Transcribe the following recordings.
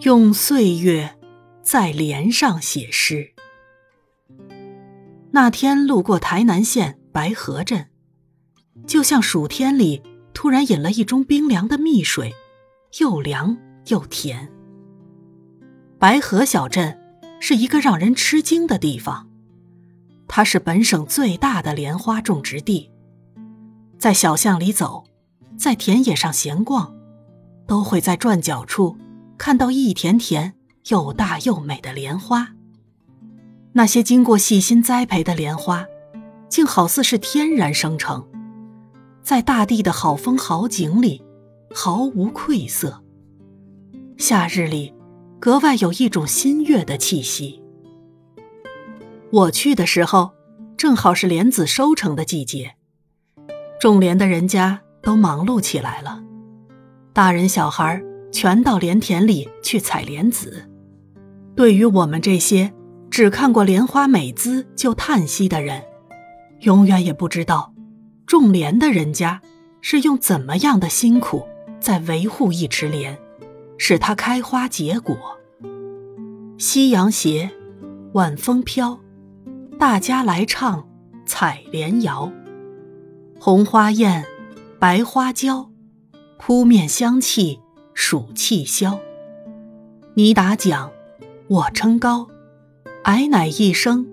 用岁月在莲上写诗。那天路过台南县白河镇，就像暑天里突然饮了一盅冰凉的蜜水，又凉又甜。白河小镇是一个让人吃惊的地方，它是本省最大的莲花种植地。在小巷里走，在田野上闲逛，都会在转角处看到一田田又大又美的莲花。那些经过细心栽培的莲花，竟好似是天然生成，在大地的好风好景里，毫无愧色。夏日里。格外有一种新月的气息。我去的时候，正好是莲子收成的季节，种莲的人家都忙碌起来了，大人小孩全到莲田里去采莲子。对于我们这些只看过莲花美姿就叹息的人，永远也不知道，种莲的人家是用怎么样的辛苦在维护一池莲。使它开花结果。夕阳斜，晚风飘，大家来唱采莲谣。红花艳，白花娇，扑面香气暑气消。你打桨，我撑篙，矮乃一声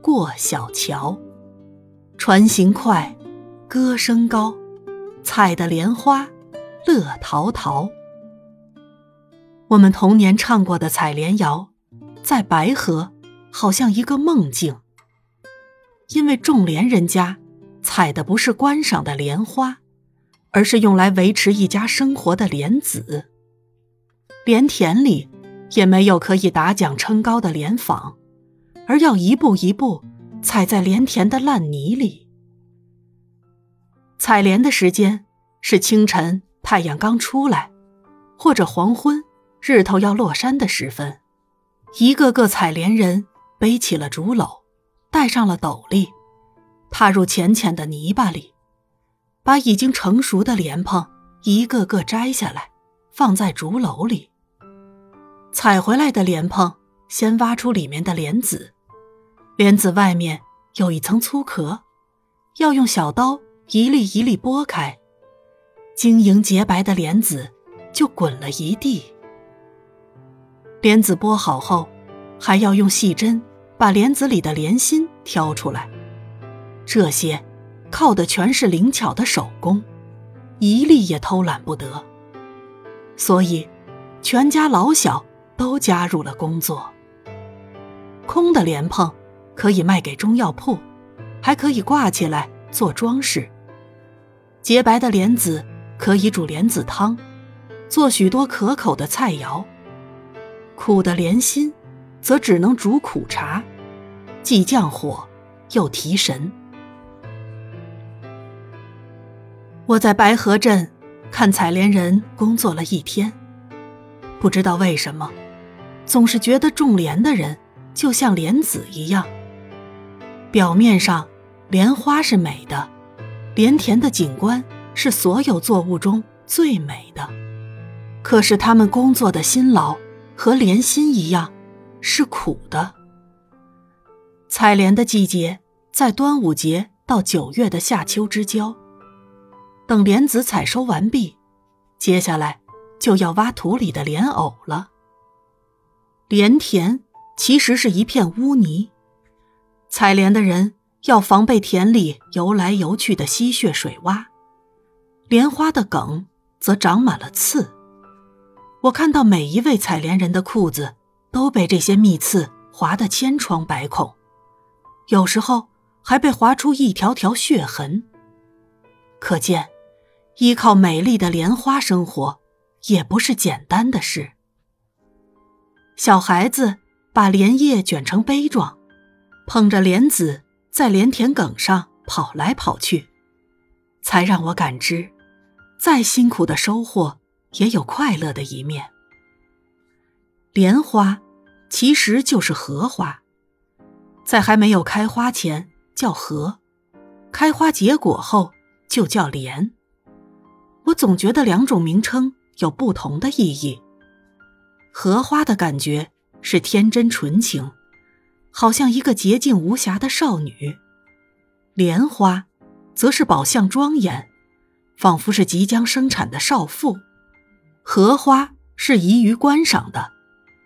过小桥。船行快，歌声高，采的莲花乐陶陶。我们童年唱过的采莲谣，在白河好像一个梦境。因为种莲人家采的不是观赏的莲花，而是用来维持一家生活的莲子。莲田里也没有可以打桨撑高的莲舫，而要一步一步踩在莲田的烂泥里。采莲的时间是清晨太阳刚出来，或者黄昏。日头要落山的时分，一个个采莲人背起了竹篓，戴上了斗笠，踏入浅浅的泥巴里，把已经成熟的莲蓬一个个摘下来，放在竹篓里。采回来的莲蓬先挖出里面的莲子，莲子外面有一层粗壳，要用小刀一粒一粒剥开，晶莹洁白的莲子就滚了一地。莲子剥好后，还要用细针把莲子里的莲心挑出来。这些靠的全是灵巧的手工，一粒也偷懒不得。所以，全家老小都加入了工作。空的莲蓬可以卖给中药铺，还可以挂起来做装饰。洁白的莲子可以煮莲子汤，做许多可口的菜肴。苦的莲心，则只能煮苦茶，既降火，又提神。我在白河镇看采莲人工作了一天，不知道为什么，总是觉得种莲的人就像莲子一样。表面上，莲花是美的，莲田的景观是所有作物中最美的，可是他们工作的辛劳。和莲心一样，是苦的。采莲的季节在端午节到九月的夏秋之交。等莲子采收完毕，接下来就要挖土里的莲藕了。莲田其实是一片污泥，采莲的人要防备田里游来游去的溪穴水洼。莲花的梗则长满了刺。我看到每一位采莲人的裤子都被这些蜜刺划得千疮百孔，有时候还被划出一条条血痕。可见，依靠美丽的莲花生活也不是简单的事。小孩子把莲叶卷成杯状，捧着莲子在莲田埂上跑来跑去，才让我感知，再辛苦的收获。也有快乐的一面。莲花其实就是荷花，在还没有开花前叫荷，开花结果后就叫莲。我总觉得两种名称有不同的意义。荷花的感觉是天真纯情，好像一个洁净无瑕的少女；莲花，则是宝相庄严，仿佛是即将生产的少妇。荷花是宜于观赏的，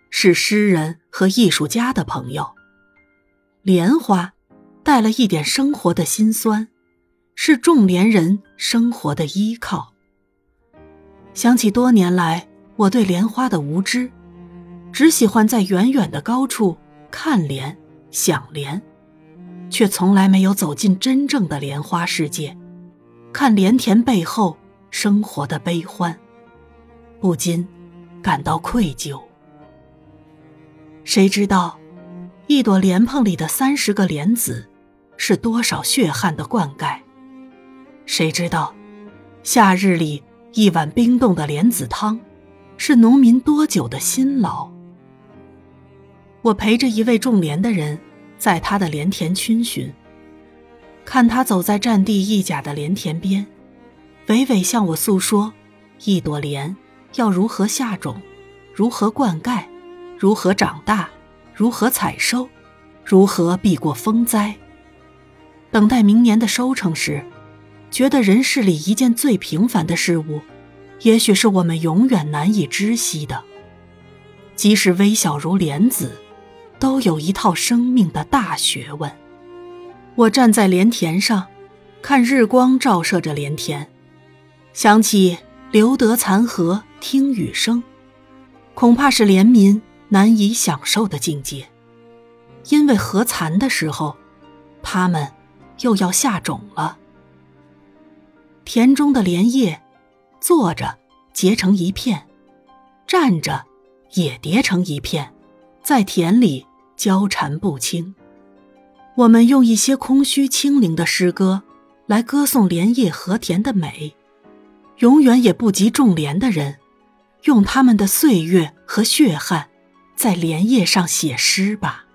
是诗人和艺术家的朋友；莲花，带了一点生活的辛酸，是种莲人生活的依靠。想起多年来我对莲花的无知，只喜欢在远远的高处看莲、想莲，却从来没有走进真正的莲花世界，看莲田背后生活的悲欢，不禁感到愧疚。谁知道，一朵莲蓬里的三十个莲子，是多少血汗的灌溉？谁知道，夏日里。一碗冰冻的莲子汤，是农民多久的辛劳。我陪着一位种莲的人，在他的莲田逡巡，看他走在占地一甲的莲田边，娓娓向我诉说：一朵莲要如何下种，如何灌溉，如何长大，如何采收，如何避过风灾。等待明年的收成时。觉得人世里一件最平凡的事物，也许是我们永远难以知悉的。即使微小如莲子，都有一套生命的大学问。我站在莲田上，看日光照射着莲田，想起“留得残荷听雨声”，恐怕是莲民难以享受的境界。因为荷残的时候，他们又要下种了。田中的莲叶，坐着结成一片，站着也叠成一片，在田里交缠不清。我们用一些空虚清灵的诗歌，来歌颂莲叶和田的美，永远也不及种莲的人，用他们的岁月和血汗，在莲叶上写诗吧。